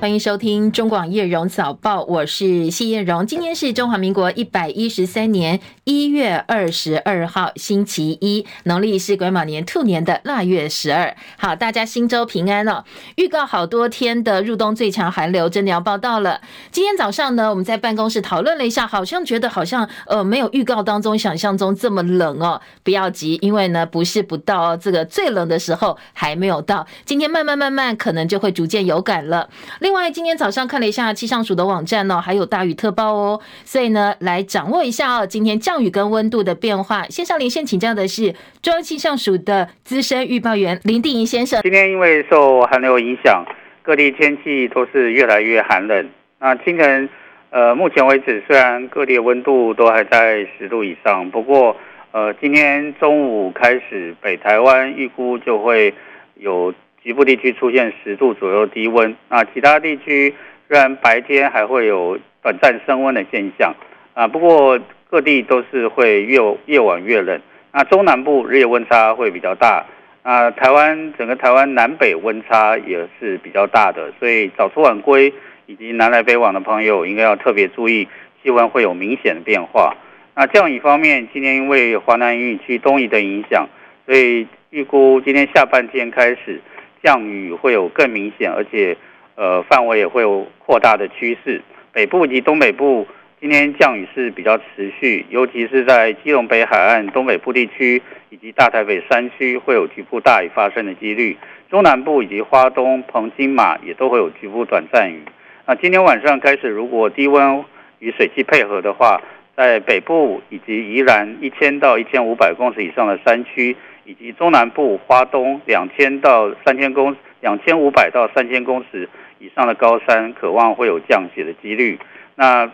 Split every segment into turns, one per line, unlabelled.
欢迎收听中广叶荣早报，我是谢叶荣。今天是中华民国一百一十三年一月二十二号，星期一，农历是癸卯年兔年的腊月十二。好，大家新周平安哦。预告好多天的入冬最强寒流真的要报到了。今天早上呢，我们在办公室讨论了一下，好像觉得好像呃没有预告当中想象中这么冷哦。不要急，因为呢不是不到这个最冷的时候还没有到，今天慢慢慢慢可能就会逐渐有感了。另外，今天早上看了一下气象署的网站哦，还有大雨特报哦，所以呢，来掌握一下哦，今天降雨跟温度的变化。线上连线请教的是中央气象署的资深预报员林定仪先生。
今天因为受寒流影响，各地天气都是越来越寒冷。那清晨，呃，目前为止虽然各地的温度都还在十度以上，不过，呃，今天中午开始，北台湾预估就会有。局部地区出现十度左右低温，那其他地区虽然白天还会有短暂升温的现象啊，不过各地都是会越越晚越冷。那中南部日夜温差会比较大，啊，台湾整个台湾南北温差也是比较大的，所以早出晚归以及南来北往的朋友应该要特别注意气温会有明显的变化。那降雨方面，今天因为华南云雨区东移的影响，所以预估今天下半天开始。降雨会有更明显，而且呃范围也会有扩大的趋势。北部及东北部今天降雨是比较持续，尤其是在基隆北海岸、东北部地区以及大台北山区会有局部大雨发生的几率。中南部以及花东、澎金马也都会有局部短暂雨。那今天晚上开始，如果低温与水汽配合的话，在北部以及宜兰一千到一千五百公尺以上的山区。以及中南部花东两千到三千公两千五百到三千公尺以上的高山，渴望会有降雪的几率。那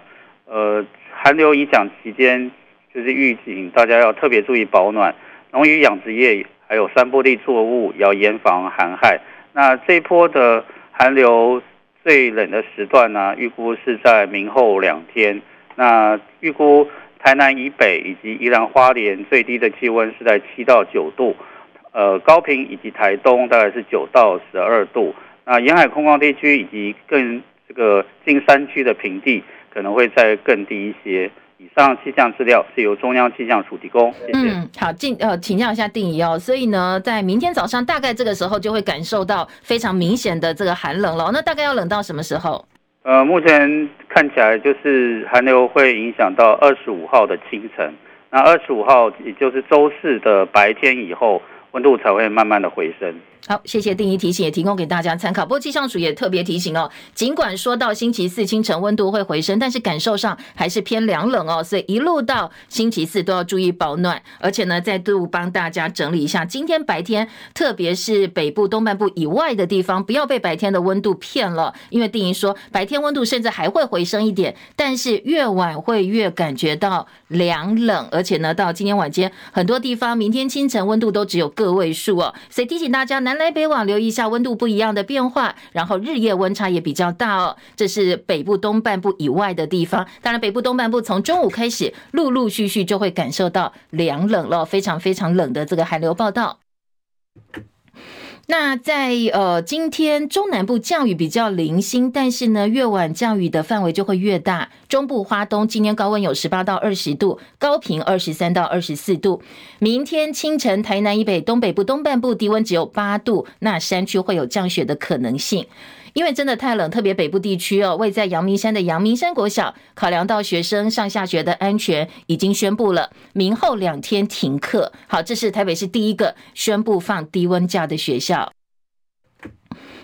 呃，寒流影响期间，就是预警大家要特别注意保暖，农渔养殖业还有山坡地作物要严防寒害。那这一波的寒流最冷的时段呢，预估是在明后两天。那预估。台南以北以及宜兰花莲最低的气温是在七到九度，呃，高平以及台东大概是九到十二度。那沿海空旷地区以及更这个近山区的平地可能会再更低一些。以上气象资料是由中央气象署提供。
嗯，好，进呃，请教一下定仪哦。所以呢，在明天早上大概这个时候就会感受到非常明显的这个寒冷了。那大概要冷到什么时候？
呃，目前看起来就是寒流会影响到二十五号的清晨，那二十五号也就是周四的白天以后，温度才会慢慢的回升。
好，谢谢定仪提醒，也提供给大家参考。不过气象署也特别提醒哦，尽管说到星期四清晨温度会回升，但是感受上还是偏凉冷哦，所以一路到星期四都要注意保暖。而且呢，再度帮大家整理一下，今天白天，特别是北部东半部以外的地方，不要被白天的温度骗了，因为定仪说白天温度甚至还会回升一点，但是越晚会越感觉到凉冷，而且呢，到今天晚间很多地方，明天清晨温度都只有个位数哦，所以提醒大家南。南来北往，留意一下温度不一样的变化，然后日夜温差也比较大哦。这是北部东半部以外的地方，当然北部东半部从中午开始，陆陆续续就会感受到凉冷了，非常非常冷的这个寒流报道。那在呃今天中南部降雨比较零星，但是呢越晚降雨的范围就会越大。中部花东今天高温有十八到二十度，高平二十三到二十四度。明天清晨台南以北、东北部东半部低温只有八度，那山区会有降雪的可能性。因为真的太冷，特别北部地区哦，位在阳明山的阳明山国小，考量到学生上下学的安全，已经宣布了明后两天停课。好，这是台北市第一个宣布放低温假的学校。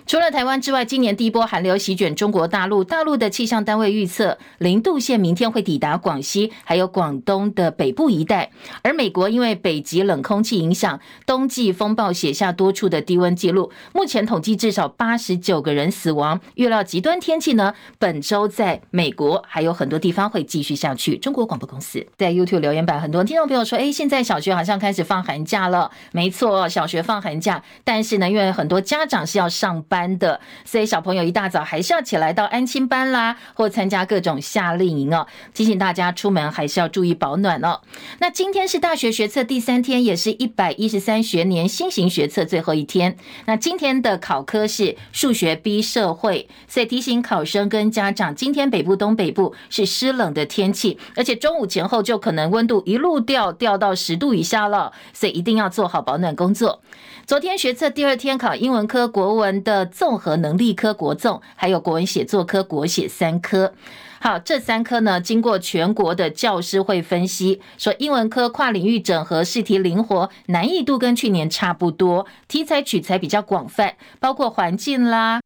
除了台湾之外，今年第一波寒流席卷中国大陆。大陆的气象单位预测，零度线明天会抵达广西，还有广东的北部一带。而美国因为北极冷空气影响，冬季风暴写下多处的低温记录。目前统计至少八十九个人死亡。预料极端天气呢，本周在美国还有很多地方会继续下去。中国广播公司在 YouTube 留言板，很多听众朋友说：“哎，现在小学好像开始放寒假了。”没错，小学放寒假，但是呢，因为很多家长是要上。班的，所以小朋友一大早还是要起来到安亲班啦，或参加各种夏令营哦。提醒大家出门还是要注意保暖哦。那今天是大学学测第三天，也是一百一十三学年新型学测最后一天。那今天的考科是数学 B 社会，所以提醒考生跟家长，今天北部、东北部是湿冷的天气，而且中午前后就可能温度一路掉掉到十度以下了，所以一定要做好保暖工作。昨天学测第二天考英文科、国文的综合能力科国综，还有国文写作科国写三科。好，这三科呢，经过全国的教师会分析，说英文科跨领域整合，试题灵活，难易度跟去年差不多，题材取材比较广泛，包括环境啦。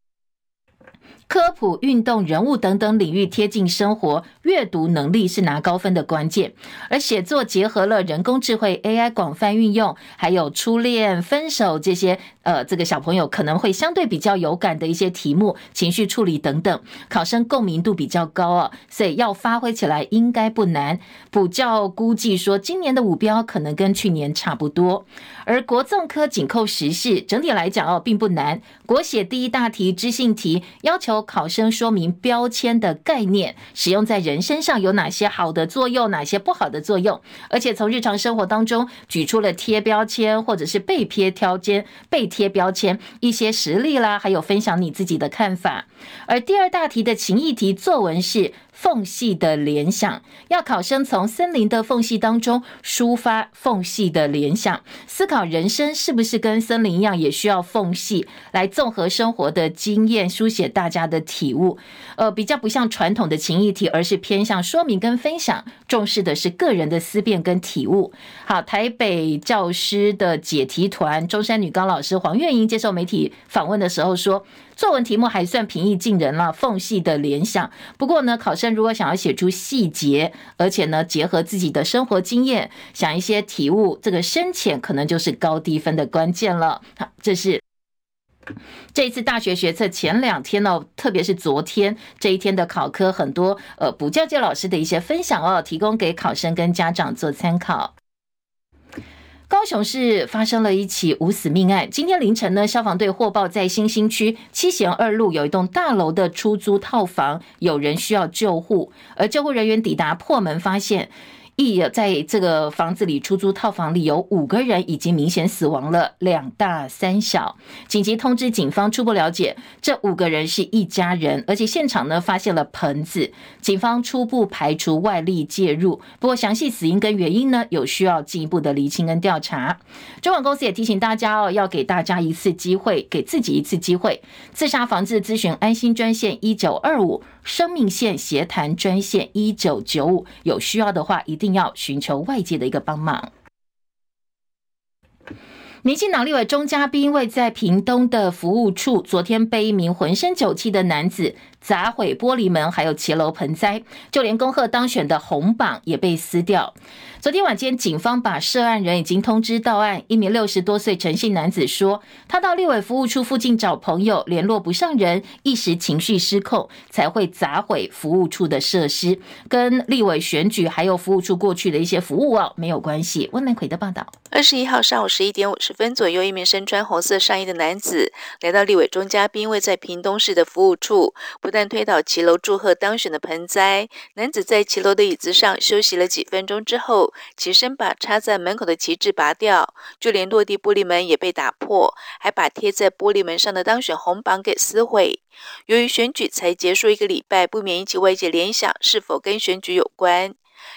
科普、运动、人物等等领域贴近生活，阅读能力是拿高分的关键。而写作结合了人工智慧 AI 广泛运用，还有初恋、分手这些，呃，这个小朋友可能会相对比较有感的一些题目，情绪处理等等，考生共鸣度比较高啊，所以要发挥起来应该不难。补教估计说，今年的五标可能跟去年差不多。而国综科紧扣时事，整体来讲哦，并不难。国写第一大题知性题要求。考生说明标签的概念，使用在人身上有哪些好的作用，哪些不好的作用，而且从日常生活当中举出了贴标签或者是被贴标签、被贴标签一些实例啦，还有分享你自己的看法。而第二大题的情意题作文是。缝隙的联想，要考生从森林的缝隙当中抒发缝隙的联想，思考人生是不是跟森林一样，也需要缝隙来综合生活的经验，书写大家的体悟。呃，比较不像传统的情意题，而是偏向说明跟分享，重视的是个人的思辨跟体悟。好，台北教师的解题团中山女高老师黄月英接受媒体访问的时候说。作文题目还算平易近人了，缝隙的联想。不过呢，考生如果想要写出细节，而且呢结合自己的生活经验，想一些体悟，这个深浅可能就是高低分的关键了。好，这是这一次大学学测前两天哦，特别是昨天这一天的考科，很多呃补教界老师的一些分享哦，提供给考生跟家长做参考。高雄市发生了一起无死命案。今天凌晨呢，消防队获报在新兴区七贤二路有一栋大楼的出租套房有人需要救护，而救护人员抵达破门发现。一在这个房子里出租套房里有五个人已经明显死亡了，两大三小，紧急通知警方。初步了解，这五个人是一家人，而且现场呢发现了盆子，警方初步排除外力介入。不过详细死因跟原因呢，有需要进一步的厘清跟调查。中广公司也提醒大家哦，要给大家一次机会，给自己一次机会，自杀防治咨询安心专线一九二五。生命线协谈专线一九九五，有需要的话一定要寻求外界的一个帮忙。民进党立委钟佳滨位在屏东的服务处，昨天被一名浑身酒气的男子砸毁玻璃门，还有骑楼盆栽，就连恭贺当选的红榜也被撕掉。昨天晚间，警方把涉案人已经通知到案。一名六十多岁陈姓男子说，他到立委服务处附近找朋友，联络不上人，一时情绪失控，才会砸毁服务处的设施，跟立委选举还有服务处过去的一些服务啊没有关系。温南奎的报道。
二十一号上午十一点五十分左右，一名身穿红色上衣的男子来到立委钟佳滨位在屏东市的服务处，不但推倒骑楼祝贺当选的盆栽，男子在骑楼的椅子上休息了几分钟之后。起身把插在门口的旗帜拔掉，就连落地玻璃门也被打破，还把贴在玻璃门上的当选红榜给撕毁。由于选举才结束一个礼拜，不免引起外界联想，是否跟选举有关？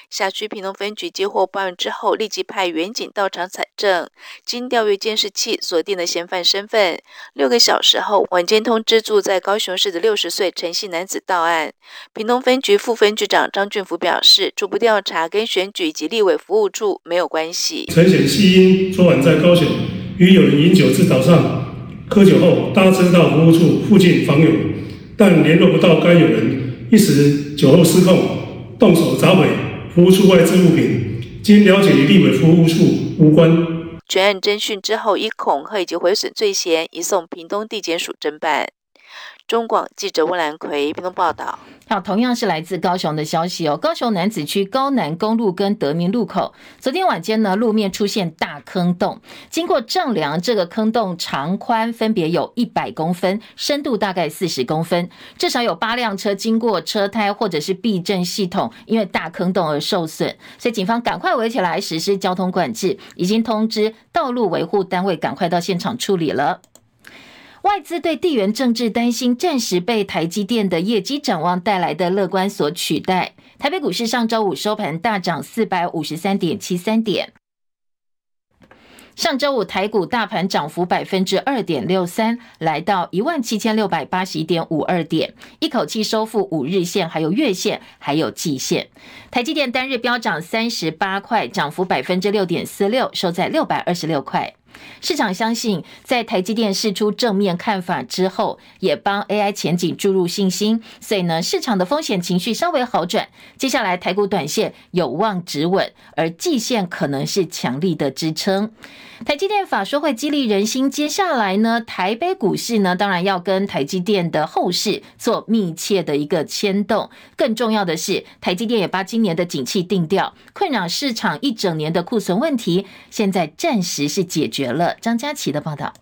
辖区平东分局接获报案之后，立即派员警到场采证。经调阅监视器，锁定了嫌犯身份。六个小时后，晚间通知住在高雄市的六十岁陈姓男子到案。平东分局副分局长张俊福表示，初步调查跟选举及立委服务处没有关系。
陈显弃因昨晚在高雄与友人饮酒至早上，喝酒后搭车到服务处附近访友，但联络不到该友人，一时酒后失控，动手砸毁。服务处外置物品，经了解与立委服务处无关。
全案侦讯之后，以恐吓以及毁损罪嫌移送屏东地检署侦办。中广记者温兰奎报道。
好，同样是来自高雄的消息哦。高雄楠梓区高南公路跟德明路口，昨天晚间呢，路面出现大坑洞。经过丈量，这个坑洞长宽分别有一百公分，深度大概四十公分。至少有八辆车经过，车胎或者是避震系统因为大坑洞而受损，所以警方赶快围起来实施交通管制，已经通知道路维护单位赶快到现场处理了。外资对地缘政治担心，暂时被台积电的业绩展望带来的乐观所取代。台北股市上周五收盘大涨四百五十三点七三点。上周五台股大盘涨幅百分之二点六三，来到一万七千六百八十一点五二点，一口气收复五日线，还有月线，还有季线。台积电单日飙涨三十八块，涨幅百分之六点四六，收在六百二十六块。市场相信，在台积电释出正面看法之后，也帮 AI 前景注入信心，所以呢，市场的风险情绪稍微好转。接下来台股短线有望止稳，而季线可能是强力的支撑。台积电法说会激励人心，接下来呢，台北股市呢，当然要跟台积电的后市做密切的一个牵动。更重要的是，台积电也把今年的景气定调，困扰市场一整年的库存问题，现在暂时是解决了。张佳琪的报道，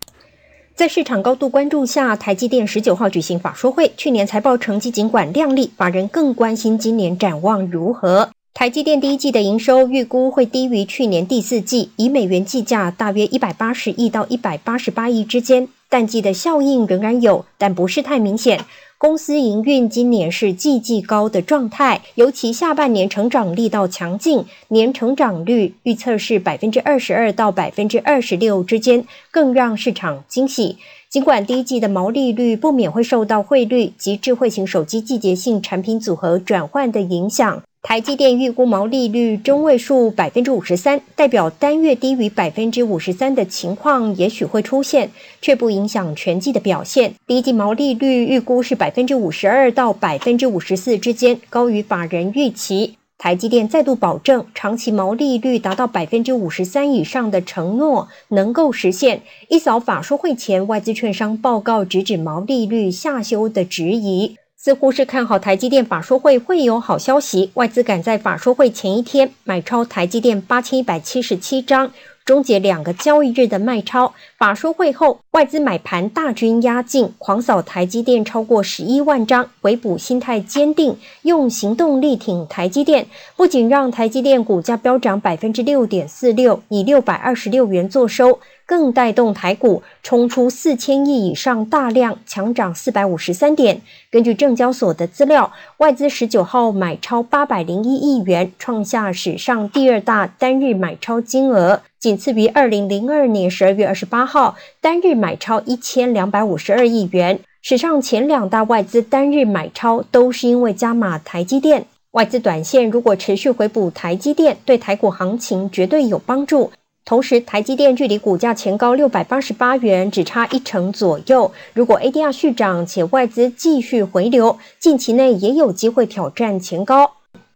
在市场高度关注下，台积电十九号举行法说会，去年财报成绩尽管亮丽，法人更关心今年展望如何。台积电第一季的营收预估会低于去年第四季，以美元计价大约一百八十亿到一百八十八亿之间。淡季的效应仍然有，但不是太明显。公司营运今年是季季高的状态，尤其下半年成长力道强劲，年成长率预测是百分之二十二到百分之二十六之间，更让市场惊喜。尽管第一季的毛利率不免会受到汇率及智慧型手机季节性产品组合转换的影响。台积电预估毛利率中位数百分之五十三，代表单月低于百分之五十三的情况也许会出现，却不影响全季的表现。第一季毛利率预估是百分之五十二到百分之五十四之间，高于法人预期。台积电再度保证，长期毛利率达到百分之五十三以上的承诺能够实现。一扫法说会前外资券商报告直指毛利率下修的质疑。似乎是看好台积电法说会会有好消息，外资赶在法说会前一天买超台积电八千一百七十七张，终结两个交易日的卖超。法说会后，外资买盘大军压境，狂扫台积电超过十一万张，回补心态坚定，用行动力挺台积电，不仅让台积电股价飙涨百分之六点四六，以六百二十六元作收。更带动台股冲出四千亿以上大量，强涨四百五十三点。根据证交所的资料，外资十九号买超八百零一亿元，创下史上第二大单日买超金额，仅次于二零零二年十二月二十八号单日买超一千两百五十二亿元。史上前两大外资单日买超都是因为加码台积电。外资短线如果持续回补台积电，对台股行情绝对有帮助。同时，台积电距离股价前高六百八十八元只差一成左右。如果 ADR 续涨且外资继续回流，近期内也有机会挑战前高。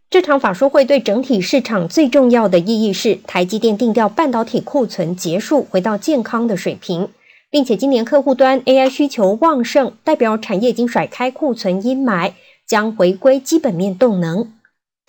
这场法说会对整体市场最重要的意义是，台积电定调半导体库存结束，回到健康的水平，并且今年客户端 AI 需求旺盛，代表产业已经甩开库存阴霾，将回归基本面动能。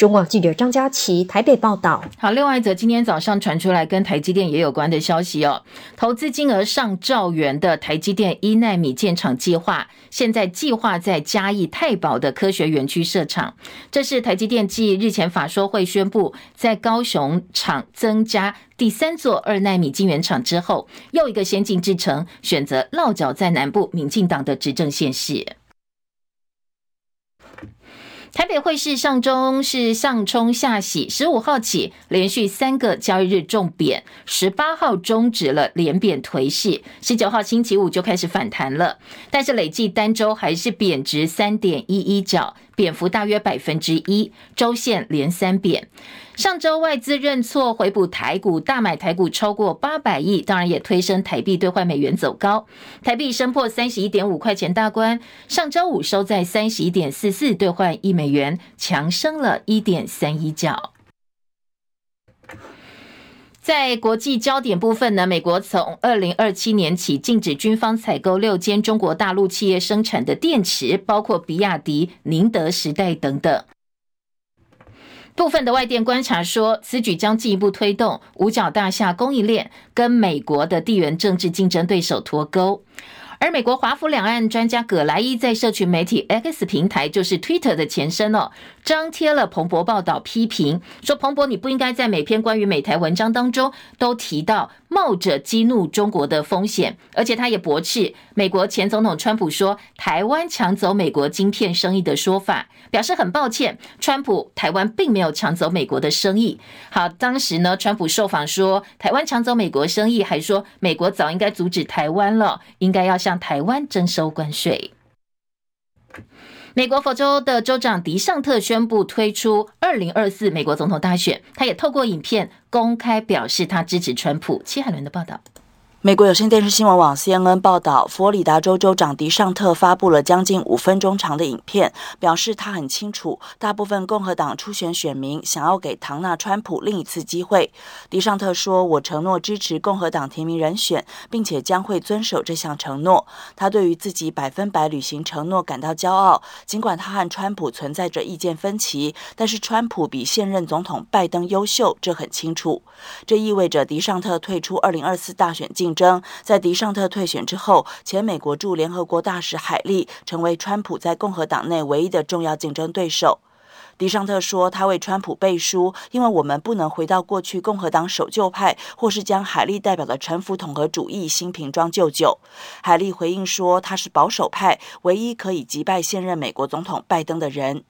中广记者张佳琪台北报道。
好，另外一则今天早上传出来跟台积电也有关的消息哦，投资金额上兆元的台积电一奈米建厂计划，现在计划在嘉义太保的科学园区设厂。这是台积电继日前法说会宣布在高雄厂增加第三座二奈米晶圆厂之后，又一个先进制程选择落脚在南部民进党的执政县市。台北汇市上中是上冲下洗，十五号起连续三个交易日重贬，十八号终止了连贬颓势，十九号星期五就开始反弹了，但是累计单周还是贬值三点一一角，跌幅大约百分之一，周线连三贬。上周外资认错回补台股，大买台股超过八百亿，当然也推升台币兑换美元走高，台币升破三十一点五块钱大关，上周五收在三十一点四四兑换一美元，强升了一点三一角。在国际焦点部分呢，美国从二零二七年起禁止军方采购六间中国大陆企业生产的电池，包括比亚迪、宁德时代等等。部分的外电观察说，此举将进一步推动五角大厦供应链跟美国的地缘政治竞争对手脱钩。而美国华府两岸专家葛莱伊在社群媒体 X 平台，就是 Twitter 的前身哦，张贴了彭博报道，批评说彭博你不应该在每篇关于美台文章当中都提到冒着激怒中国的风险，而且他也驳斥美国前总统川普说台湾抢走美国晶片生意的说法，表示很抱歉，川普台湾并没有抢走美国的生意。好，当时呢，川普受访说台湾抢走美国生意，还说美国早应该阻止台湾了，应该要向。向台湾征收关税。美国佛州的州长迪尚特宣布推出二零二四美国总统大选，他也透过影片公开表示他支持川普。戚海伦的报道。
美国有线电视新闻网 CNN 报道，佛罗里达州州长迪尚特发布了将近五分钟长的影片，表示他很清楚，大部分共和党初选选民想要给唐纳川普另一次机会。迪尚特说：“我承诺支持共和党提名人选，并且将会遵守这项承诺。他对于自己百分百履行承诺感到骄傲。尽管他和川普存在着意见分歧，但是川普比现任总统拜登优秀，这很清楚。这意味着迪尚特退出二零二四大选竞争。在迪尚特退选之后，前美国驻联合国大使海利成为川普在共和党内唯一的重要竞争对手。迪尚特说，他为川普背书，因为我们不能回到过去共和党守旧派，或是将海利代表的陈腐统合主义新瓶装旧酒。海利回应说，他是保守派，唯一可以击败现任美国总统拜登的人。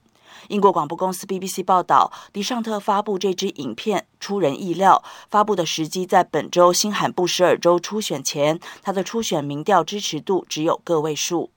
英国广播公司 BBC 报道，迪尚特发布这支影片出人意料，发布的时机在本周新罕布什尔州初选前，他的初选民调支持度只有个位数。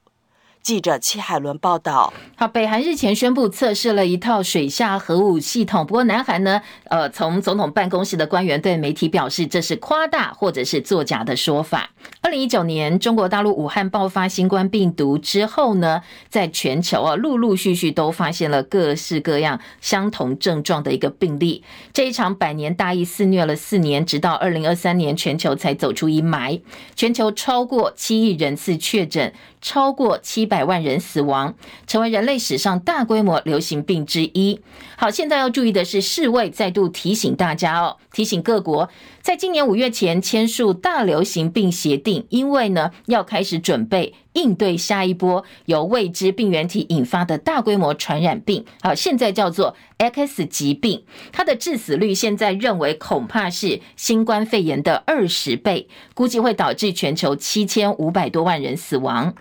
记者戚海伦报道。
好，北韩日前宣布测试了一套水下核武系统，不过南韩呢，呃，从总统办公室的官员对媒体表示，这是夸大或者是作假的说法。二零一九年，中国大陆武汉爆发新冠病毒之后呢，在全球啊，陆陆续续都发现了各式各样相同症状的一个病例。这一场百年大疫肆虐了四年，直到二零二三年，全球才走出阴霾。全球超过七亿人次确诊。超过七百万人死亡，成为人类史上大规模流行病之一。好，现在要注意的是，世卫再度提醒大家哦，提醒各国在今年五月前签署大流行病协定，因为呢要开始准备应对下一波由未知病原体引发的大规模传染病。好，现在叫做 X 疾病，它的致死率现在认为恐怕是新冠肺炎的二十倍，估计会导致全球七千五百多万人死亡。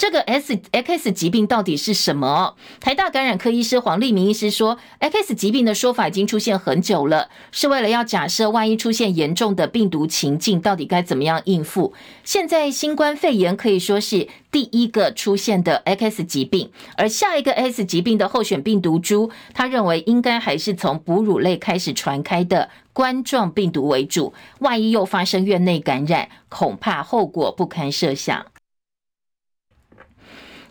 这个 S X 疾病到底是什么？台大感染科医师黄立明医师说，X 疾病的说法已经出现很久了，是为了要假设万一出现严重的病毒情境，到底该怎么样应付。现在新冠肺炎可以说是第一个出现的 X 疾病，而下一个 X 疾病的候选病毒株，他认为应该还是从哺乳类开始传开的冠状病毒为主。万一又发生院内感染，恐怕后果不堪设想。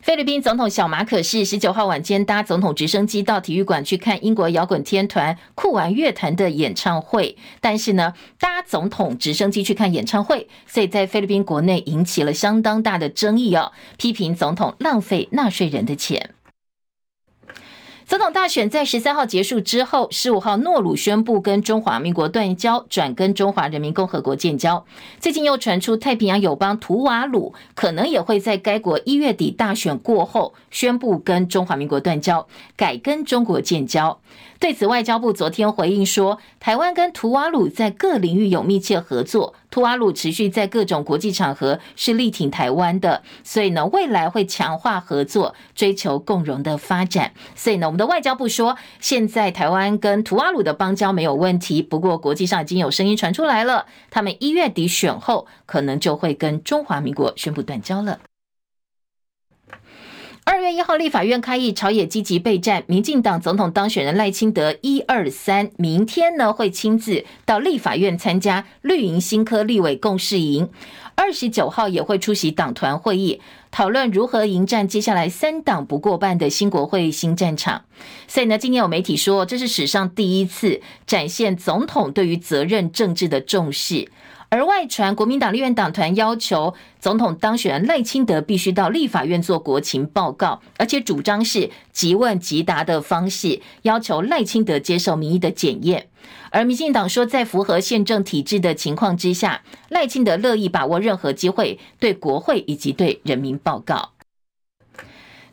菲律宾总统小马可是十九号晚间搭总统直升机到体育馆去看英国摇滚天团酷玩乐团的演唱会，但是呢，搭总统直升机去看演唱会，所以在菲律宾国内引起了相当大的争议哦，批评总统浪费纳税人的钱。总统大选在十三号结束之后，十五号诺鲁宣布跟中华民国断交，转跟中华人民共和国建交。最近又传出太平洋友邦图瓦鲁可能也会在该国一月底大选过后宣布跟中华民国断交，改跟中国建交。对此，外交部昨天回应说，台湾跟图瓦鲁在各领域有密切合作，图瓦鲁持续在各种国际场合是力挺台湾的，所以呢，未来会强化合作，追求共荣的发展。所以呢，我们的外交部说，现在台湾跟图瓦鲁的邦交没有问题，不过国际上已经有声音传出来了，他们一月底选后可能就会跟中华民国宣布断交了。二月一号立法院开议，朝野积极备战，民进党总统当选人赖清德一二三，明天呢会亲自到立法院参加绿营新科立委共事营。二十九号也会出席党团会议，讨论如何迎战接下来三党不过半的新国会新战场。所以呢，今天有媒体说，这是史上第一次展现总统对于责任政治的重视。而外传国民党立院党团要求总统当选人赖清德必须到立法院做国情报告，而且主张是即问即答的方式，要求赖清德接受民意的检验。而民进党说，在符合宪政体制的情况之下，赖清德乐意把握任何机会对国会以及对人民报告。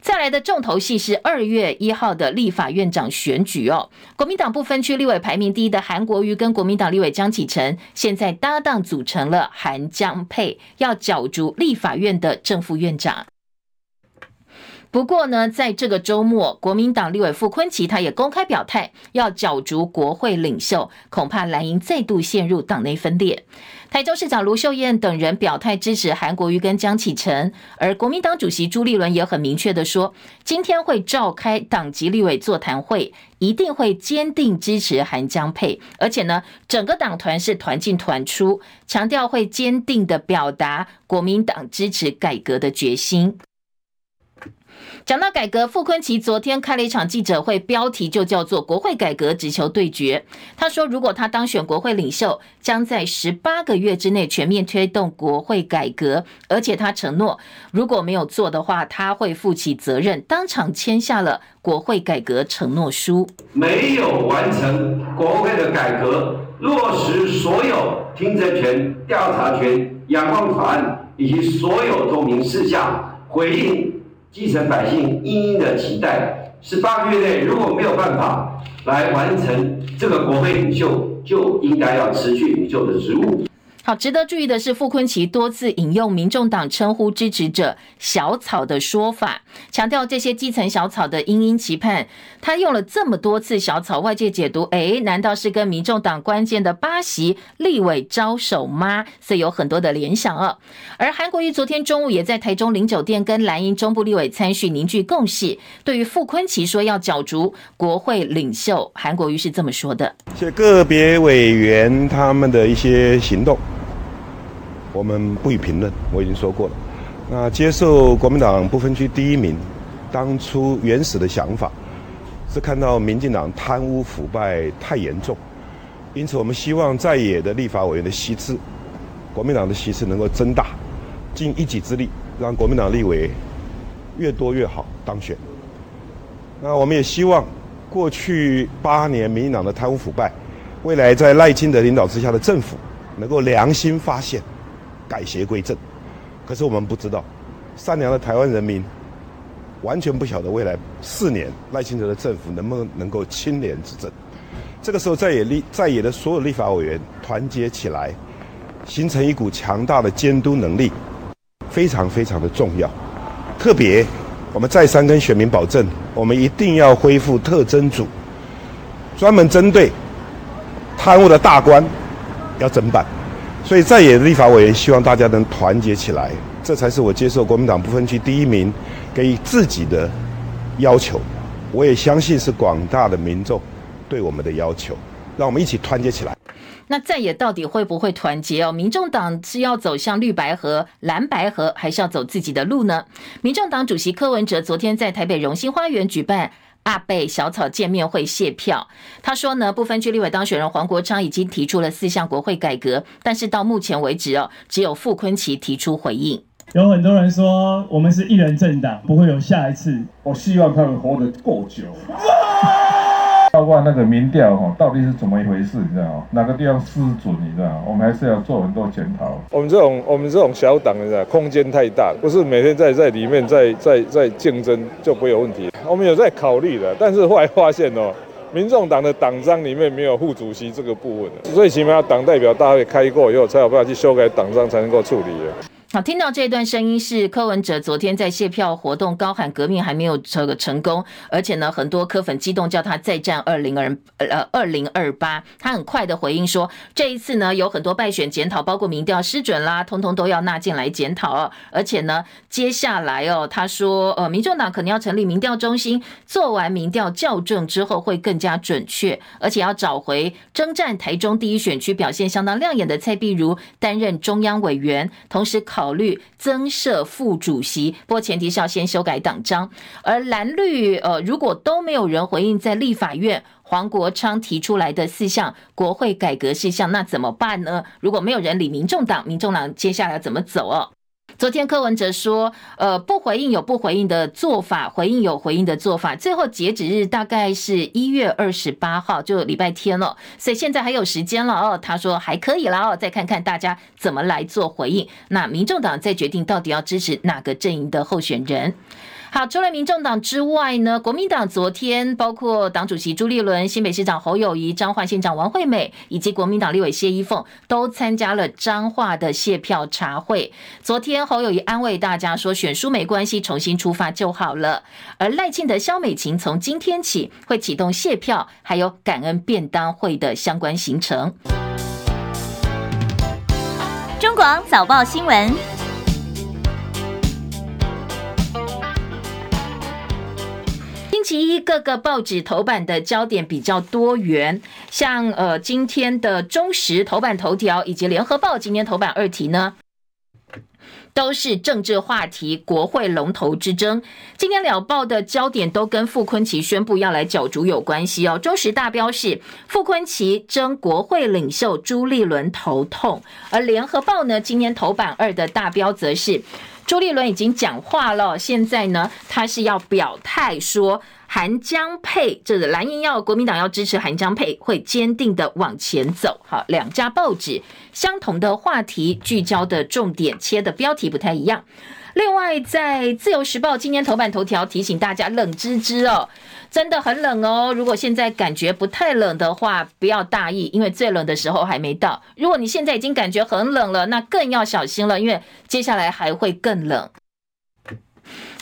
再来的重头戏是二月一号的立法院长选举哦。国民党不分区立委排名第一的韩国瑜跟国民党立委江启臣，现在搭档组成了韩江配，要角逐立法院的正副院长。不过呢，在这个周末，国民党立委傅昆萁他也公开表态，要角逐国会领袖，恐怕蓝营再度陷入党内分裂。台中市长卢秀燕等人表态支持韩国瑜跟江启臣，而国民党主席朱立伦也很明确的说，今天会召开党籍立委座谈会，一定会坚定支持韩江配，而且呢，整个党团是团进团出，强调会坚定的表达国民党支持改革的决心。讲到改革，傅昆奇昨天开了一场记者会，标题就叫做“国会改革只求对决”。他说，如果他当选国会领袖，将在十八个月之内全面推动国会改革，而且他承诺，如果没有做的话，他会负起责任，当场签下了国会改革承诺书。
没有完成国会的改革，落实所有听证权、调查权、仰望法案以及所有公民事项，回应。基层百姓殷殷的期待，十八个月内如果没有办法来完成这个国会领袖，就应该要辞去领袖的职务。
好，值得注意的是，傅崐萁多次引用民众党称呼支持者“小草”的说法，强调这些基层小草的殷殷期盼。他用了这么多次“小草”，外界解读，诶，难道是跟民众党关键的八席立委招手吗？所以有很多的联想啊。而韩国瑜昨天中午也在台中领酒店跟蓝营中部立委参叙凝聚共识。对于傅崐萁说要角逐国会领袖，韩国瑜是这么说的：
谢谢个别委员他们的一些行动。我们不予评论，我已经说过了。那接受国民党不分区第一名，当初原始的想法是看到民进党贪污腐败太严重，因此我们希望在野的立法委员的席次，国民党的席次能够增大，尽一己之力，让国民党立委越多越好当选。那我们也希望过去八年民进党的贪污腐败，未来在赖清德领导之下的政府能够良心发现。改邪归正，可是我们不知道，善良的台湾人民完全不晓得未来四年赖清德的政府能不能能够清廉执政。这个时候，在野立在野的所有立法委员团结起来，形成一股强大的监督能力，非常非常的重要。特别，我们再三跟选民保证，我们一定要恢复特侦组，专门针对贪污的大官要侦办。所以，在野立法委员希望大家能团结起来，这才是我接受国民党不分区第一名给自己的要求。我也相信是广大的民众对我们的要求，让我们一起团结起来。
那在野到底会不会团结哦？民众党是要走向绿白河、蓝白合，还是要走自己的路呢？民众党主席柯文哲昨天在台北荣兴花园举办。阿贝小草见面会谢票，他说呢，不分区立委当选人黄国昌已经提出了四项国会改革，但是到目前为止哦，只有傅坤奇提出回应。
有很多人说我们是一人政党，不会有下一次。我希望他们活得够久。包括那个民调哈，到底是怎么一回事？你知道吗？哪个地方失准？你知道吗？我们还是要做很多检讨。
我们这种我们这种小党，你知道，空间太大，不是每天在在里面在在在竞争就不会有问题。我们有在考虑的，但是后来发现哦，民众党的党章里面没有副主席这个部分，最起码党代表大会开过以后才有办法去修改党章，才能够处理的。
好，听到这段声音是柯文哲昨天在谢票活动高喊革命还没有这个成功，而且呢，很多柯粉激动叫他再战二零二呃二零二八，他很快的回应说，这一次呢有很多败选检讨，包括民调失准啦，通通都要纳进来检讨哦。而且呢，接下来哦，他说呃，民众党可能要成立民调中心，做完民调校正之后会更加准确，而且要找回征战台中第一选区表现相当亮眼的蔡壁如担任中央委员，同时考。考虑增设副主席，不过前提是要先修改党章。而蓝绿呃，如果都没有人回应，在立法院黄国昌提出来的四项国会改革事项，那怎么办呢？如果没有人理民众党，民众党接下来怎么走哦？昨天柯文哲说，呃，不回应有不回应的做法，回应有回应的做法。最后截止日大概是一月二十八号，就礼拜天了，所以现在还有时间了哦。他说还可以啦哦，再看看大家怎么来做回应。那民众党再决定到底要支持哪个阵营的候选人。好，除了民众党之外呢，国民党昨天包括党主席朱立伦、新北市长侯友宜、彰化县长王惠美以及国民党立委谢依凤都参加了彰化的谢票茶会。昨天侯友宜安慰大家说，选输没关系，重新出发就好了。而赖清德、萧美琴从今天起会启动谢票，还有感恩便当会的相关行程。
中广早报新
闻。期一各个报纸头版的焦点比较多元，像呃今天的中时头版头条以及联合报今天头版二题呢，都是政治话题，国会龙头之争。今天两报的焦点都跟傅昆萁宣布要来角逐有关系哦。中时大标是傅昆萁争国会领袖朱立伦头痛，而联合报呢今天头版二的大标则是朱立伦已经讲话了，现在呢他是要表态说。韩江配，这个蓝营要国民党要支持韩江配，会坚定的往前走。好，两家报纸相同的话题，聚焦的重点，切的标题不太一样。另外，在自由时报今天头版头条提醒大家，冷吱吱哦，真的很冷哦。如果现在感觉不太冷的话，不要大意，因为最冷的时候还没到。如果你现在已经感觉很冷了，那更要小心了，因为接下来还会更冷。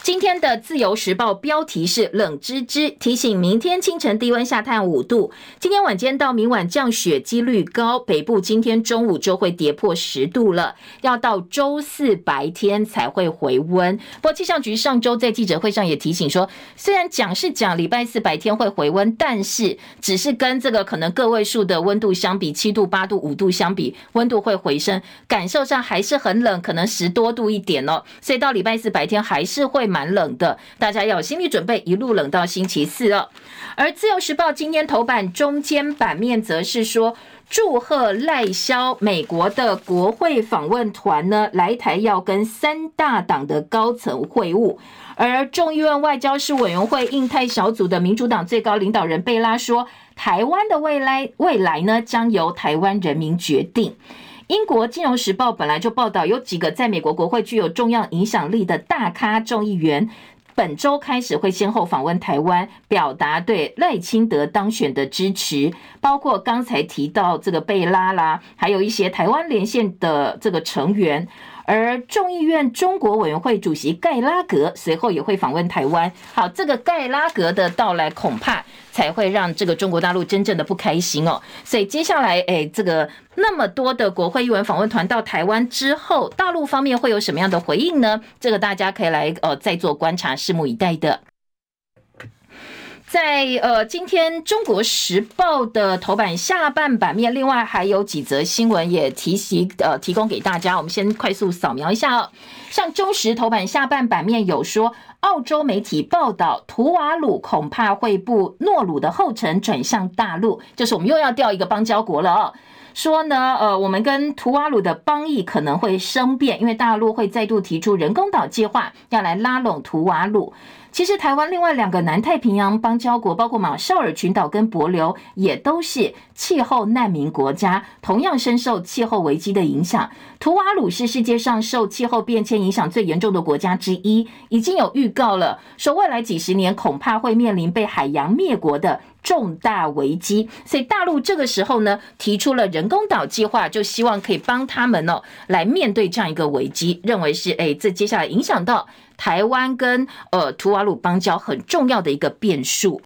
今天的自由时报标题是冷吱吱，提醒明天清晨低温下探五度，今天晚间到明晚降雪几率高，北部今天中午就会跌破十度了，要到周四白天才会回温。不过气象局上周在记者会上也提醒说，虽然讲是讲礼拜四白天会回温，但是只是跟这个可能个位数的温度相比，七度、八度、五度相比，温度会回升，感受上还是很冷，可能十多度一点哦。所以到礼拜四白天还是会。蛮冷的，大家要有心理准备，一路冷到星期四了。而自由时报今天头版中间版面则是说，祝贺赖萧美国的国会访问团呢来台，要跟三大党的高层会晤。而众议院外交事委员会印太小组的民主党最高领导人贝拉说，台湾的未来未来呢将由台湾人民决定。英国金融时报本来就报道，有几个在美国国会具有重要影响力的大咖众议员，本周开始会先后访问台湾，表达对赖清德当选的支持，包括刚才提到这个贝拉啦，还有一些台湾连线的这个成员。而众议院中国委员会主席盖拉格随后也会访问台湾。好，这个盖拉格的到来恐怕才会让这个中国大陆真正的不开心哦。所以接下来，哎，这个那么多的国会议员访问团到台湾之后，大陆方面会有什么样的回应呢？这个大家可以来呃再做观察，拭目以待的。在呃，今天《中国时报》的头版下半版面，另外还有几则新闻也提醒呃提供给大家。我们先快速扫描一下哦。像中时头版下半版面有说，澳洲媒体报道，图瓦鲁恐怕会步诺鲁的后尘，转向大陆，就是我们又要调一个邦交国了哦。说呢，呃，我们跟图瓦鲁的邦谊可能会生变，因为大陆会再度提出人工岛计划，要来拉拢图瓦鲁。其实，台湾另外两个南太平洋邦交国，包括马绍尔群岛跟帛琉，也都是气候难民国家，同样深受气候危机的影响。图瓦鲁是世界上受气候变迁影响最严重的国家之一，已经有预告了，说未来几十年恐怕会面临被海洋灭国的重大危机。所以大陆这个时候呢，提出了人工岛计划，就希望可以帮他们哦来面对这样一个危机，认为是哎，这接下来影响到台湾跟呃图瓦鲁邦交很重要的一个变数。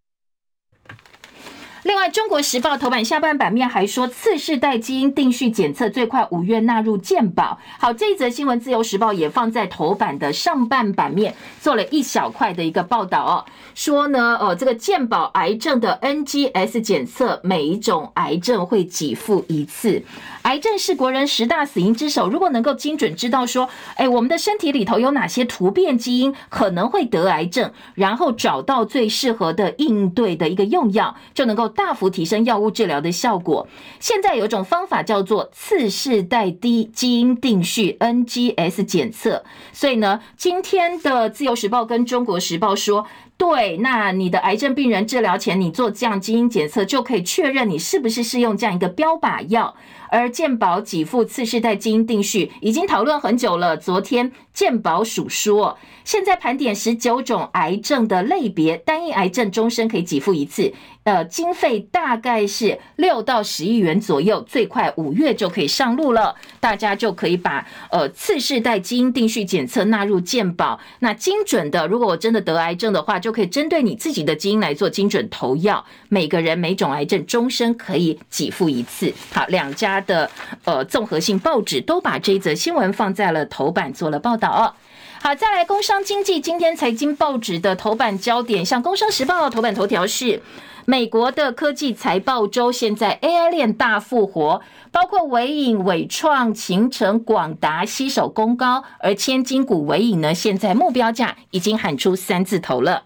另外，《中国时报》头版下半版面还说，次世代基因定序检测最快五月纳入健保。好，这一则新闻，《自由时报》也放在头版的上半版面，做了一小块的一个报道哦，说呢，呃，这个健保癌症的 NGS 检测，每一种癌症会给付一次。癌症是国人十大死因之首，如果能够精准知道说，哎，我们的身体里头有哪些突变基因可能会得癌症，然后找到最适合的应对的一个用药，就能够大幅提升药物治疗的效果。现在有一种方法叫做次世代低基因定序 NGS 检测，所以呢，今天的自由时报跟中国时报说。对，那你的癌症病人治疗前，你做这样基因检测，就可以确认你是不是适用这样一个标靶药。而健保给付次世代基因定序已经讨论很久了。昨天健保署说，现在盘点十九种癌症的类别，单一癌症终身可以给付一次。呃，经费大概是六到十亿元左右，最快五月就可以上路了。大家就可以把呃次世代基因定序检测纳入健保。那精准的，如果我真的得癌症的话，就可以针对你自己的基因来做精准投药。每个人每种癌症终身可以给付一次。好，两家的呃综合性报纸都把这一则新闻放在了头版做了报道哦。好，再来工商经济，今天财经报纸的头版焦点，像《工商时报》头版头条是。美国的科技财报周，现在 AI 链大复活，包括伟影、伟创、勤诚、广达携手攻高，而千金股伟影呢，现在目标价已经喊出三字头了。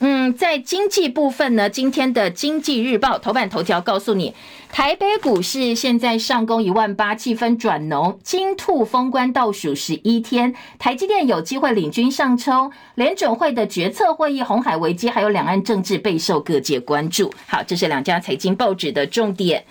嗯，在经济部分呢，今天的《经济日报》头版头条告诉你，台北股市现在上攻一万八，气氛转浓。金兔封关倒数十一天，台积电有机会领军上冲。联准会的决策会议、红海危机，还有两岸政治备受各界关注。好，这是两家财经报纸的重点。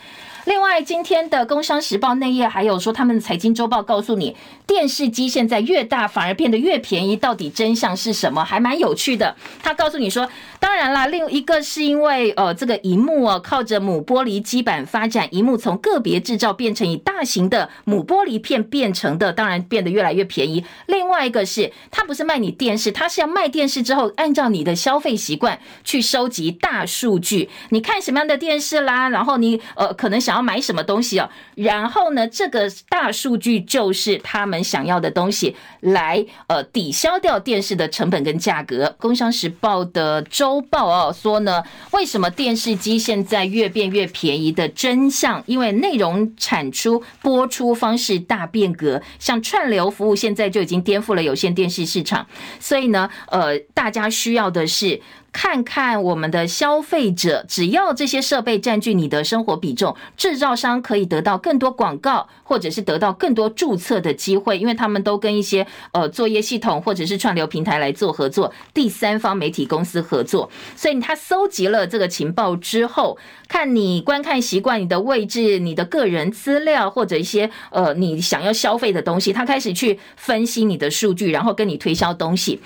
另外，今天的《工商时报》内页还有说，他们的财经周报告诉你，电视机现在越大反而变得越便宜，到底真相是什么？还蛮有趣的。他告诉你说，当然啦，另一个是因为呃，这个荧幕哦，靠着母玻璃基板发展，荧幕从个别制造变成以大型的母玻璃片变成的，当然变得越来越便宜。另外一个是，他不是卖你电视，他是要卖电视之后，按照你的消费习惯去收集大数据，你看什么样的电视啦，然后你呃，可能想。要买什么东西哦？然后呢，这个大数据就是他们想要的东西，来呃抵消掉电视的成本跟价格。工商时报的周报哦说呢，为什么电视机现在越变越便宜的真相？因为内容产出播出方式大变革，像串流服务现在就已经颠覆了有线电视市场，所以呢，呃，大家需要的是。看看我们的消费者，只要这些设备占据你的生活比重，制造商可以得到更多广告，或者是得到更多注册的机会，因为他们都跟一些呃作业系统或者是串流平台来做合作，第三方媒体公司合作。所以他搜集了这个情报之后，看你观看习惯、你的位置、你的个人资料或者一些呃你想要消费的东西，他开始去分析你的数据，然后跟你推销东西。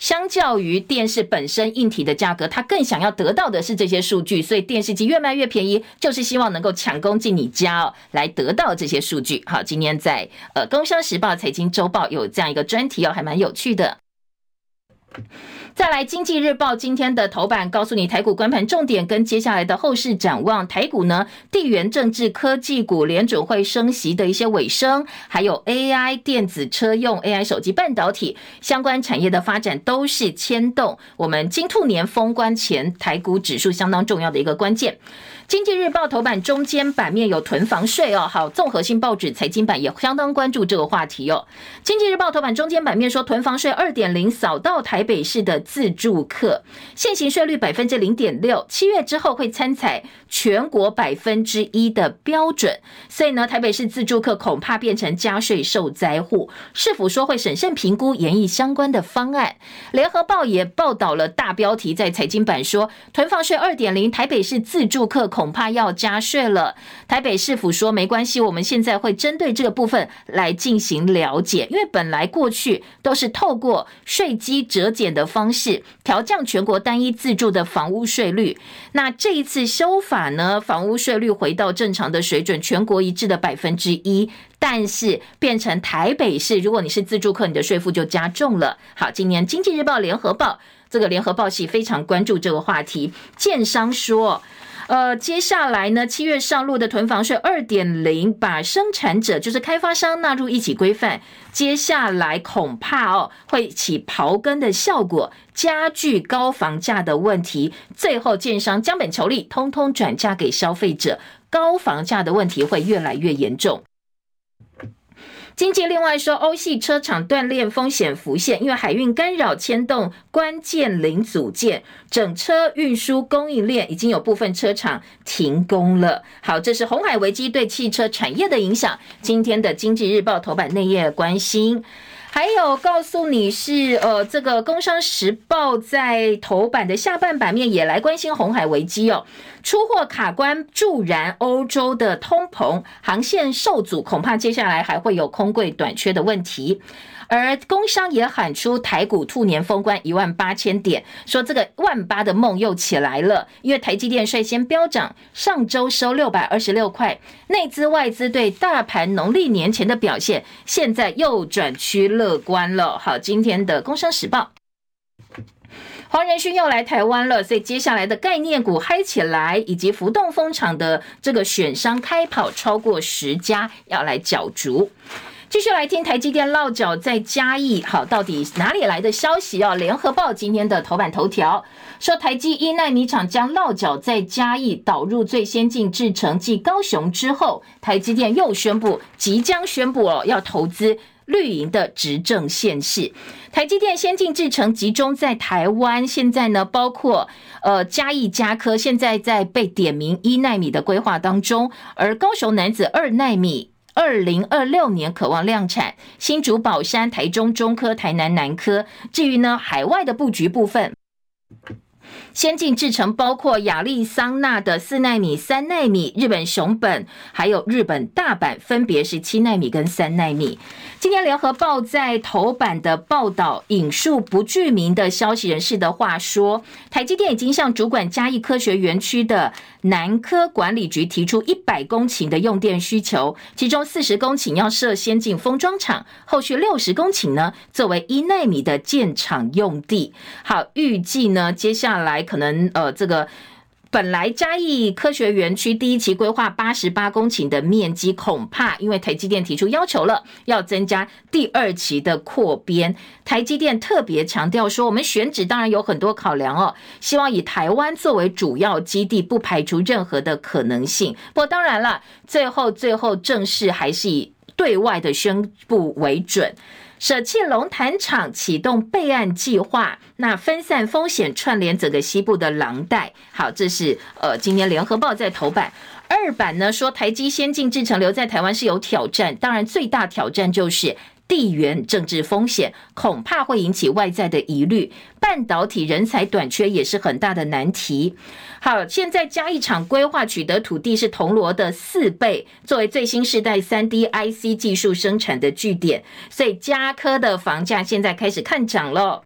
相较于电视本身硬体的价格，他更想要得到的是这些数据，所以电视机越卖越便宜，就是希望能够抢攻进你家哦，来得到这些数据。好，今天在呃《工商时报》财经周报有这样一个专题哦，还蛮有趣的。再来，《经济日报》今天的头版告诉你台股观盘重点跟接下来的后市展望。台股呢，地缘政治、科技股、联准会升息的一些尾声，还有 AI 电子车用、AI 手机、半导体相关产业的发展，都是牵动我们金兔年封关前台股指数相当重要的一个关键。经济日报头版中间版面有囤房税哦，好，综合性报纸财经版也相当关注这个话题哦。经济日报头版中间版面说，囤房税二点零扫到台北市的自住客，现行税率百分之零点六，七月之后会参采全国百分之一的标准，所以呢，台北市自住客恐怕变成加税受灾户。市府说会审慎评估研议相关的方案。联合报也报道了大标题在财经版说，囤房税二点零，台北市自住客恐恐怕要加税了。台北市府说没关系，我们现在会针对这个部分来进行了解，因为本来过去都是透过税基折减的方式调降全国单一自住的房屋税率。那这一次修法呢，房屋税率回到正常的水准，全国一致的百分之一。但是变成台北市，如果你是自住客，你的税负就加重了。好，今年经济日报、联合报这个联合报系非常关注这个话题。建商说，呃，接下来呢，七月上路的囤房税二点零，把生产者就是开发商纳入一起规范，接下来恐怕哦会起刨根的效果，加剧高房价的问题。最后，建商将本求利，通通转嫁给消费者，高房价的问题会越来越严重。经济另外说，欧系车厂断链风险浮现，因为海运干扰牵动关键零组件，整车运输供应链已经有部分车厂停工了。好，这是红海危机对汽车产业的影响。今天的经济日报头版内页关心。还有告诉你是呃，这个《工商时报》在头版的下半版面也来关心红海危机哦，出货卡关助燃欧洲的通膨，航线受阻，恐怕接下来还会有空柜短缺的问题。而工商也喊出台股兔年封关一万八千点，说这个万八的梦又起来了，因为台积电率先飙涨，上周收六百二十六块，内资外资对大盘农历年前的表现，现在又转趋乐观了。好，今天的工商时报，黄仁勋又来台湾了，所以接下来的概念股嗨起来，以及浮动风场的这个选商开跑超过十家要来角逐。继续来听台积电落脚在嘉义，好，到底哪里来的消息啊？联合报今天的头版头条说，台积一奈米厂将落脚在嘉义，导入最先进制程，继高雄之后，台积电又宣布即将宣布哦，要投资绿营的执政县市。台积电先进制程集中在台湾，现在呢，包括呃嘉义嘉科，现在在被点名一奈米的规划当中，而高雄男子二奈米。二零二六年渴望量产，新竹宝山、台中中科、台南南科。至于呢，海外的布局部分。先进制程包括亚利桑那的四奈米、三奈米，日本熊本还有日本大阪，分别是七奈米跟三奈米。今天联合报在头版的报道引述不具名的消息人士的话说，台积电已经向主管嘉义科学园区的南科管理局提出一百公顷的用电需求，其中四十公顷要设先进封装厂，后续六十公顷呢作为一纳米的建厂用地。好，预计呢接下来。可能呃，这个本来嘉义科学园区第一期规划八十八公顷的面积，恐怕因为台积电提出要求了，要增加第二期的扩编。台积电特别强调说，我们选址当然有很多考量哦，希望以台湾作为主要基地，不排除任何的可能性。不过当然了，最后最后正式还是以对外的宣布为准。舍弃龙潭厂，启动备案计划，那分散风险，串联整个西部的廊带。好，这是呃，今天联合报在头版二版呢，说台积先进制程留在台湾是有挑战，当然最大挑战就是。地缘政治风险恐怕会引起外在的疑虑，半导体人才短缺也是很大的难题。好，现在嘉义厂规划取得土地是铜锣的四倍，作为最新世代三 D IC 技术生产的据点，所以嘉科的房价现在开始看涨了。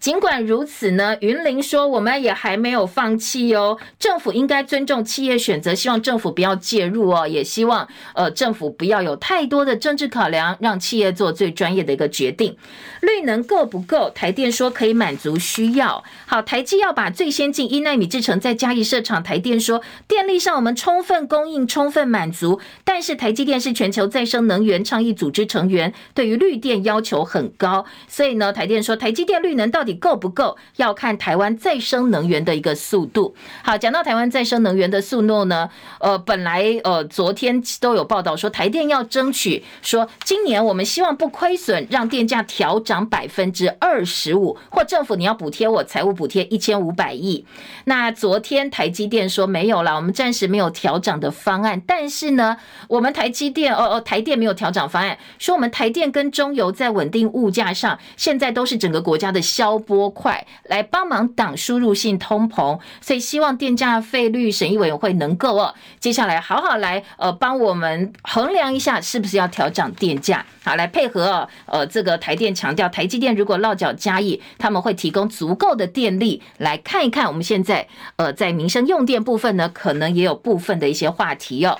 尽管如此呢，云林说我们也还没有放弃哦。政府应该尊重企业选择，希望政府不要介入哦，也希望呃政府不要有太多的政治考量，让企业做最专业的一个决定。绿能够不够？台电说可以满足需要。好，台积要把最先进一纳米制成在嘉义设厂，台电说电力上我们充分供应，充分满足。但是台积电是全球再生能源倡议组织成员，对于绿电要求很高，所以呢，台电说台积电绿能到。到底够不够，要看台湾再生能源的一个速度。好，讲到台湾再生能源的速度呢，呃，本来呃昨天都有报道说台电要争取说今年我们希望不亏损，让电价调涨百分之二十五，或政府你要补贴我财务补贴一千五百亿。那昨天台积电说没有了，我们暂时没有调涨的方案，但是呢，我们台积电哦哦台电没有调涨方案，说我们台电跟中油在稳定物价上，现在都是整个国家的消波块，来帮忙挡输入性通膨，所以希望电价费率审议委员会能够哦，接下来好好来呃帮我们衡量一下是不是要调涨电价，好来配合哦呃这个台电强调，台积电如果落脚嘉义，他们会提供足够的电力来看一看我们现在呃在民生用电部分呢，可能也有部分的一些话题哦。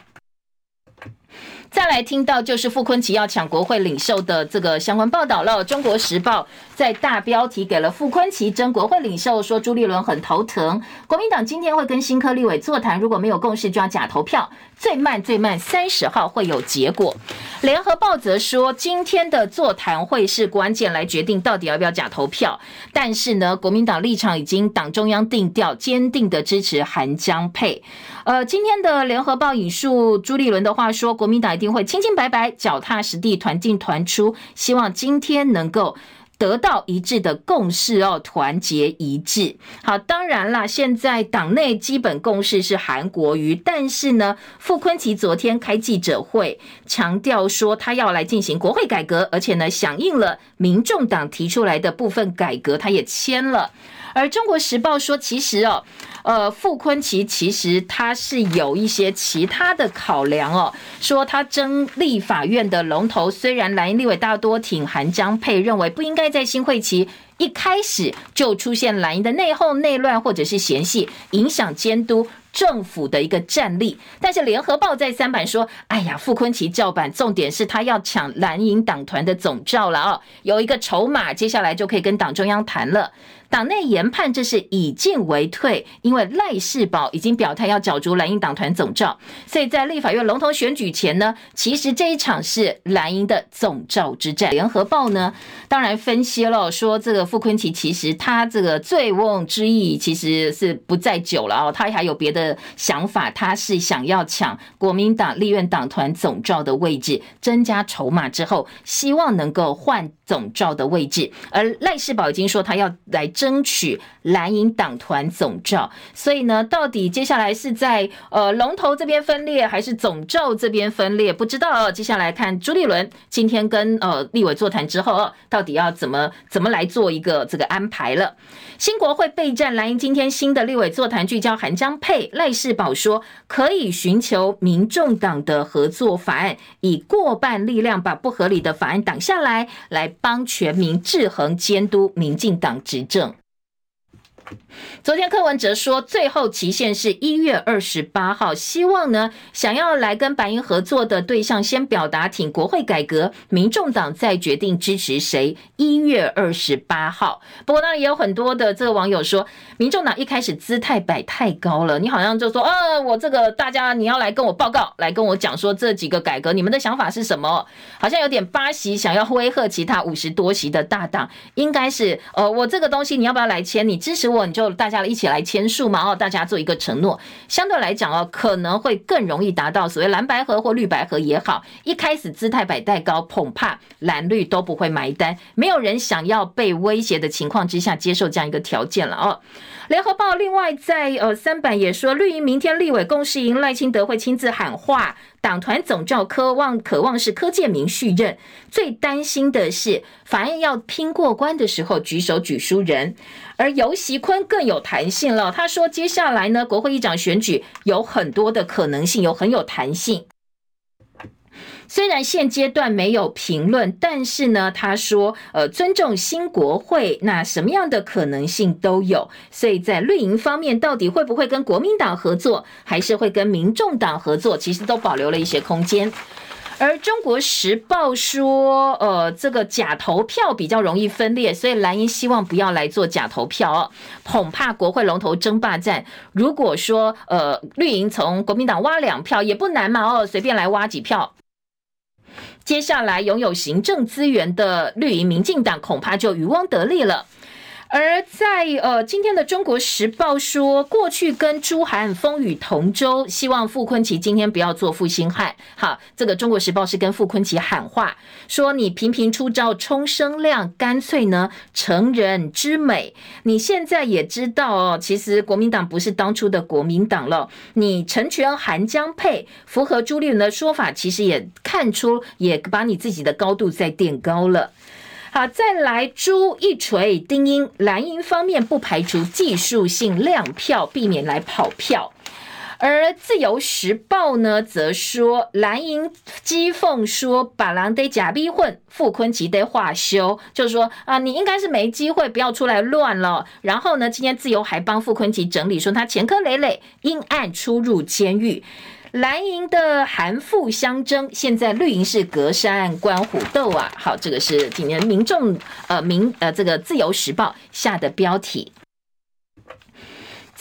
再来听到就是傅昆萁要抢国会领袖的这个相关报道了。中国时报在大标题给了傅昆萁争国会领袖，说朱立伦很头疼。国民党今天会跟新科立委座谈，如果没有共识就要假投票，最慢最慢三十号会有结果。联合报则说，今天的座谈会是关键，来决定到底要不要假投票。但是呢，国民党立场已经党中央定调，坚定的支持韩江配。呃，今天的联合报引述朱立伦的话说，国民党一定定会清清白白、脚踏实地、团进团出，希望今天能够得到一致的共识哦，团结一致。好，当然啦，现在党内基本共识是韩国瑜，但是呢，傅昆奇昨天开记者会，强调说他要来进行国会改革，而且呢，响应了民众党提出来的部分改革，他也签了。而中国时报说，其实哦。呃，傅昆萁其实他是有一些其他的考量哦，说他争立法院的龙头，虽然蓝营立委大多挺韩江佩，认为不应该在新会期一开始就出现蓝营的内讧、内乱或者是嫌隙，影响监督政府的一个战力。但是联合报在三版说，哎呀，傅昆奇叫板，重点是他要抢蓝营党团的总召了哦，有一个筹码，接下来就可以跟党中央谈了。党内研判这是以进为退，因为赖士葆已经表态要角逐蓝营党团总召，所以在立法院龙头选举前呢，其实这一场是蓝营的总召之战。联合报呢，当然分析了说，这个傅昆奇其实他这个醉翁之意其实是不在酒了哦，他还有别的想法，他是想要抢国民党立院党团总召的位置，增加筹码之后，希望能够换总召的位置。而赖士葆已经说他要来。争取蓝营党团总召，所以呢，到底接下来是在呃龙头这边分裂，还是总召这边分裂？不知道。接下来看朱立伦今天跟呃立委座谈之后，到底要怎么怎么来做一个这个安排了。新国会备战蓝营，今天新的立委座谈聚焦韩江佩，赖士葆说可以寻求民众党的合作法案，以过半力量把不合理的法案挡下来，来帮全民制衡监督民进党执政。昨天柯文哲说，最后期限是一月二十八号，希望呢，想要来跟白营合作的对象先表达挺国会改革，民众党再决定支持谁。一月二十八号，不过当然也有很多的这个网友说，民众党一开始姿态摆太高了，你好像就说，呃，我这个大家你要来跟我报告，来跟我讲说这几个改革，你们的想法是什么？好像有点八席想要威吓其他五十多席的大党，应该是，呃，我这个东西你要不要来签？你支持我？你就大家一起来签署嘛，哦，大家做一个承诺，相对来讲哦，可能会更容易达到所谓蓝白合或绿白合也好，一开始姿态摆太高，恐怕蓝绿都不会买单，没有人想要被威胁的情况之下接受这样一个条件了哦。联合报另外在呃三版也说，绿营明天立委共识营赖清德会亲自喊话，党团总召科望渴望是柯建明续任，最担心的是法案要拼过关的时候举手举输人，而游锡坤更有弹性了，他说接下来呢国会议长选举有很多的可能性，有很有弹性。虽然现阶段没有评论，但是呢，他说，呃，尊重新国会，那什么样的可能性都有。所以在绿营方面，到底会不会跟国民党合作，还是会跟民众党合作，其实都保留了一些空间。而中国时报说，呃，这个假投票比较容易分裂，所以蓝营希望不要来做假投票哦，恐怕国会龙头争霸战，如果说，呃，绿营从国民党挖两票也不难嘛，哦，随便来挖几票。接下来拥有行政资源的绿营民进党恐怕就渔翁得利了，而在呃今天的《中国时报》说，过去跟朱韩风雨同舟，希望傅昆奇今天不要做负心汉。好，这个《中国时报》是跟傅昆奇喊话，说你频频出招冲声量，干脆呢成人之美。你现在也知道哦，其实国民党不是当初的国民党了。你成全韩江配，符合朱立伦的说法，其实也看出，也把你自己的高度再垫高了。好，再来朱一锤丁英，蓝营方面不排除技术性亮票，避免来跑票。而自由时报呢，则说蓝营讥讽说，把狼得假逼混，傅坤吉得化修，就是说啊，你应该是没机会，不要出来乱了。然后呢，今天自由还帮傅坤吉整理说，他前科累累，因案出入监狱。蓝营的韩复相争，现在绿营是隔山观虎斗啊！好，这个是今年民众呃民呃这个自由时报下的标题。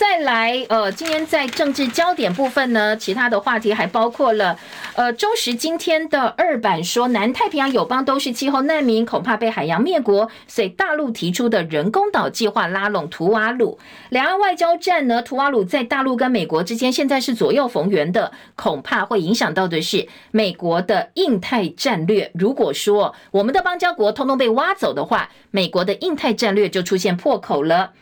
再来，呃，今天在政治焦点部分呢，其他的话题还包括了，呃，中时今天的二版说，南太平洋友邦都是气候难民，恐怕被海洋灭国，所以大陆提出的人工岛计划拉拢图瓦鲁，两岸外交战呢，图瓦鲁在大陆跟美国之间现在是左右逢源的，恐怕会影响到的是美国的印太战略。如果说我们的邦交国通通被挖走的话，美国的印太战略就出现破口了。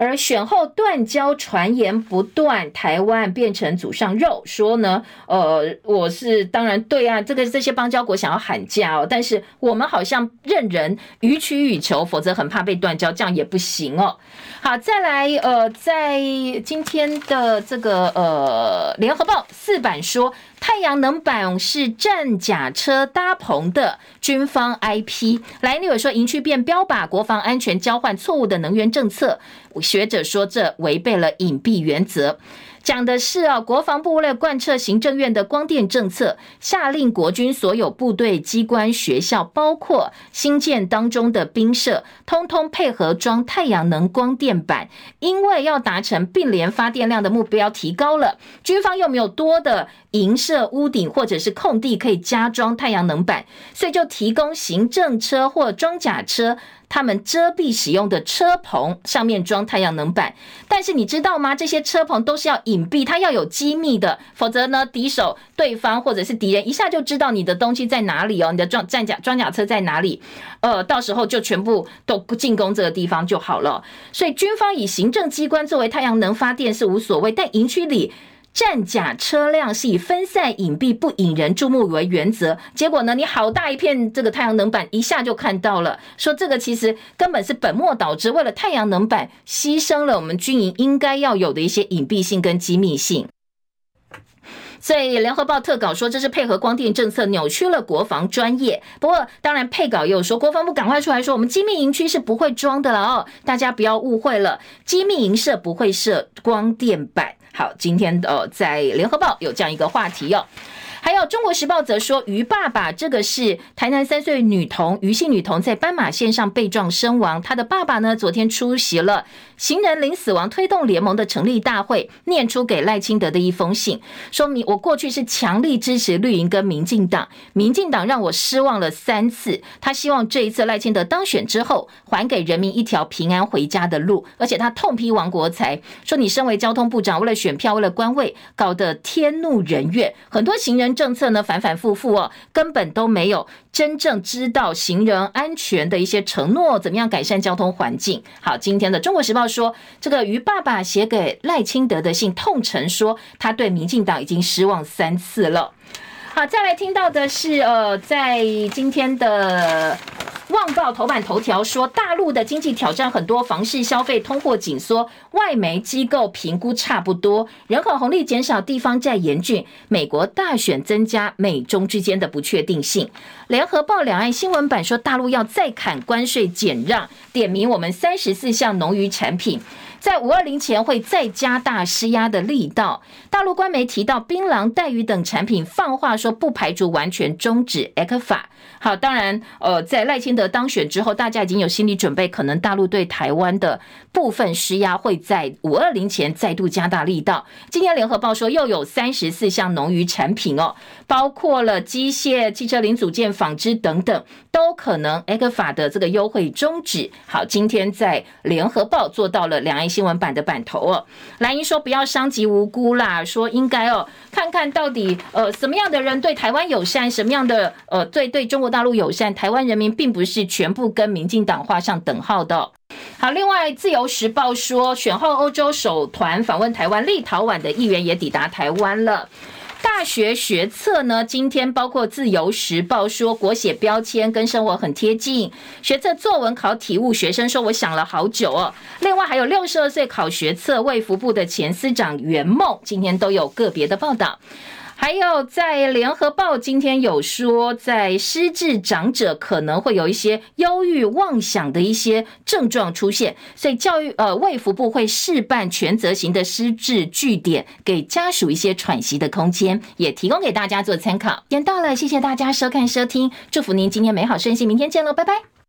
而选后断交传言不断，台湾变成祖上肉，说呢，呃，我是当然对啊，这个这些邦交国想要喊价哦，但是我们好像任人予取予求，否则很怕被断交，这样也不行哦。好，再来，呃，在今天的这个呃联合报四版说。太阳能板是战甲车搭棚的军方 IP。来，立委说营区变标靶，国防安全交换错误的能源政策，学者说这违背了隐蔽原则。讲的是啊，国防部为了贯彻行政院的光电政策，下令国军所有部队、机关、学校，包括新建当中的兵舍，通通配合装太阳能光电板。因为要达成并联发电量的目标提高了，军方又没有多的营舍屋顶或者是空地可以加装太阳能板，所以就提供行政车或装甲车。他们遮蔽使用的车棚上面装太阳能板，但是你知道吗？这些车棚都是要隐蔽，它要有机密的，否则呢，敌手、对方或者是敌人一下就知道你的东西在哪里哦，你的装战甲装甲车在哪里，呃，到时候就全部都进攻这个地方就好了。所以军方以行政机关作为太阳能发电是无所谓，但营区里。战甲车辆是以分散、隐蔽、不引人注目为原则。结果呢，你好大一片这个太阳能板，一下就看到了。说这个其实根本是本末倒置，为了太阳能板牺牲了我们军营应该要有的一些隐蔽性跟机密性。所以联合报特稿说，这是配合光电政策扭曲了国防专业。不过，当然配稿又说，国防部赶快出来说，我们机密营区是不会装的了哦，大家不要误会了，机密营舍不会设光电板。好，今天的在联合报有这样一个话题哦。还有《中国时报》则说，于爸爸这个是台南三岁女童，于姓女童在斑马线上被撞身亡。她的爸爸呢，昨天出席了行人零死亡推动联盟的成立大会，念出给赖清德的一封信，说明我过去是强力支持绿营跟民进党，民进党让我失望了三次。他希望这一次赖清德当选之后，还给人民一条平安回家的路。而且他痛批王国材，说你身为交通部长，为了选票，为了官位，搞得天怒人怨，很多行人。政策呢，反反复复哦，根本都没有。真正知道行人安全的一些承诺，怎么样改善交通环境？好，今天的《中国时报》说，这个于爸爸写给赖清德的信，痛陈说他对民进党已经失望三次了。好，再来听到的是，呃，在今天的。《旺报》头版头条说，大陆的经济挑战很多，房市消费通货紧缩，外媒机构评估差不多，人口红利减少，地方债严峻，美国大选增加美中之间的不确定性。《联合报》两岸新闻版说，大陆要再砍关税减让，点名我们三十四项农渔产品。在五二零前会再加大施压的力道。大陆官媒提到，槟榔、带鱼等产品放话说，不排除完全终止 ECFA。好，当然，呃，在赖清德当选之后，大家已经有心理准备，可能大陆对台湾的部分施压会在五二零前再度加大力道。今天联合报说，又有三十四项农渔产品哦，包括了机械、汽车零组件、纺织等等，都可能 ECFA 的这个优惠终止。好，今天在联合报做到了两岸新闻版的版头哦。蓝英说不要伤及无辜啦，说应该哦，看看到底呃什么样的人对台湾友善，什么样的呃对对中国。大陆友善，台湾人民并不是全部跟民进党画上等号的。好，另外《自由时报》说，选后欧洲首团访问台湾，立陶宛的议员也抵达台湾了。大学学测呢，今天包括《自由时报》说，国写标签跟生活很贴近。学测作文考体悟，学生说我想了好久哦。另外还有六十二岁考学测卫福部的前司长袁梦，今天都有个别的报道。还有在联合报今天有说，在失智长者可能会有一些忧郁妄想的一些症状出现，所以教育呃卫福部会试办全责型的失智据点，给家属一些喘息的空间，也提供给大家做参考。时间到了，谢谢大家收看收听，祝福您今天美好顺心，明天见喽，拜拜。